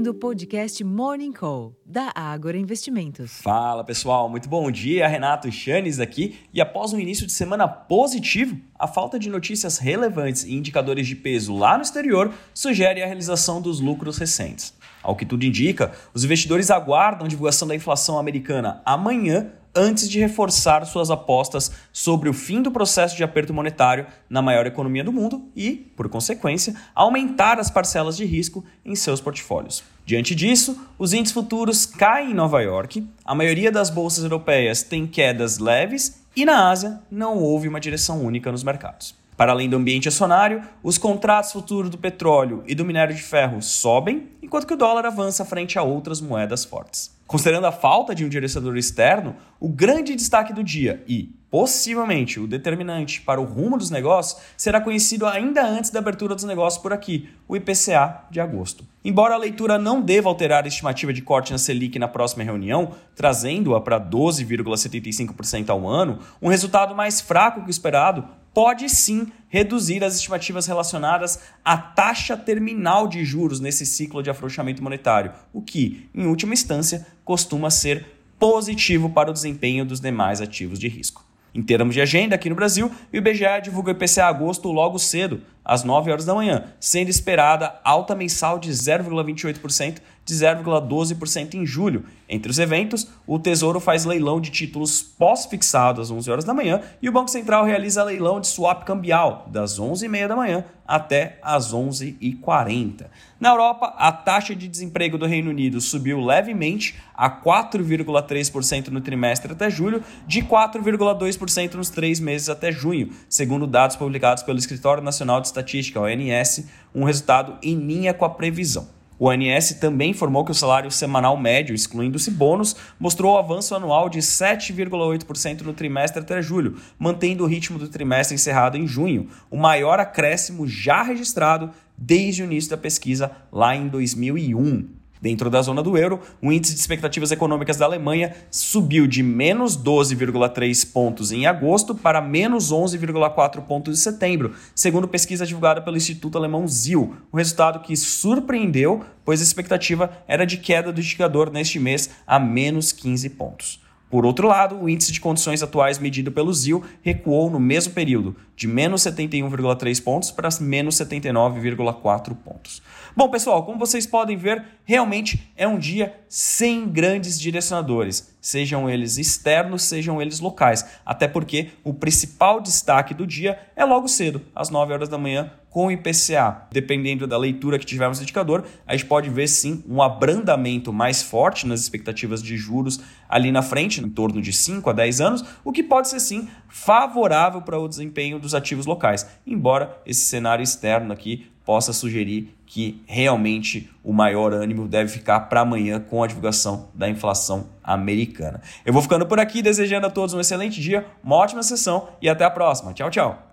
ouvindo o podcast Morning Call, da Ágora Investimentos. Fala pessoal, muito bom dia. Renato Chanes aqui. E após um início de semana positivo, a falta de notícias relevantes e indicadores de peso lá no exterior sugere a realização dos lucros recentes. Ao que tudo indica, os investidores aguardam a divulgação da inflação americana amanhã antes de reforçar suas apostas sobre o fim do processo de aperto monetário na maior economia do mundo e, por consequência, aumentar as parcelas de risco em seus portfólios. Diante disso, os índices futuros caem em Nova York, a maioria das bolsas europeias tem quedas leves e na Ásia não houve uma direção única nos mercados. Para além do ambiente acionário, os contratos futuros do petróleo e do minério de ferro sobem, enquanto que o dólar avança frente a outras moedas fortes. Considerando a falta de um direcionador externo, o grande destaque do dia e, possivelmente, o determinante para o rumo dos negócios será conhecido ainda antes da abertura dos negócios por aqui, o IPCA de agosto. Embora a leitura não deva alterar a estimativa de corte na Selic na próxima reunião, trazendo-a para 12,75% ao ano, um resultado mais fraco que o esperado pode sim reduzir as estimativas relacionadas à taxa terminal de juros nesse ciclo de afrouxamento monetário, o que, em última instância, costuma ser positivo para o desempenho dos demais ativos de risco. Em termos de agenda, aqui no Brasil, o IBGE divulga o IPCA agosto logo cedo, às 9 horas da manhã, sendo esperada alta mensal de 0,28% de 0,12% em julho. Entre os eventos, o Tesouro faz leilão de títulos pós-fixados às 11 horas da manhã e o Banco Central realiza leilão de swap cambial das 11h30 da manhã até às 11h40. Na Europa, a taxa de desemprego do Reino Unido subiu levemente a 4,3% no trimestre até julho, de 4,2% nos três meses até junho, segundo dados publicados pelo Escritório Nacional de Estatística, ONS, um resultado em linha com a previsão. O ONS também informou que o salário semanal médio, excluindo-se bônus, mostrou avanço anual de 7,8% no trimestre até julho, mantendo o ritmo do trimestre encerrado em junho, o maior acréscimo já registrado desde o início da pesquisa lá em 2001. Dentro da zona do euro, o índice de expectativas econômicas da Alemanha subiu de menos 12,3 pontos em agosto para menos 11,4 pontos em setembro, segundo pesquisa divulgada pelo Instituto Alemão ZIL, um resultado que surpreendeu, pois a expectativa era de queda do indicador neste mês a menos 15 pontos. Por outro lado, o índice de condições atuais medido pelo ZIL recuou no mesmo período, de menos 71,3 pontos para menos 79,4 pontos. Bom, pessoal, como vocês podem ver, realmente é um dia sem grandes direcionadores, sejam eles externos, sejam eles locais, até porque o principal destaque do dia é logo cedo, às 9 horas da manhã, com o IPCA. Dependendo da leitura que tivermos no indicador, a gente pode ver sim um abrandamento mais forte nas expectativas de juros ali na frente, em torno de 5 a 10 anos, o que pode ser sim favorável para o desempenho dos ativos locais, embora esse cenário externo aqui possa sugerir que realmente o maior ânimo deve ficar para amanhã com a divulgação da inflação americana. Eu vou ficando por aqui, desejando a todos um excelente dia, uma ótima sessão e até a próxima. Tchau, tchau.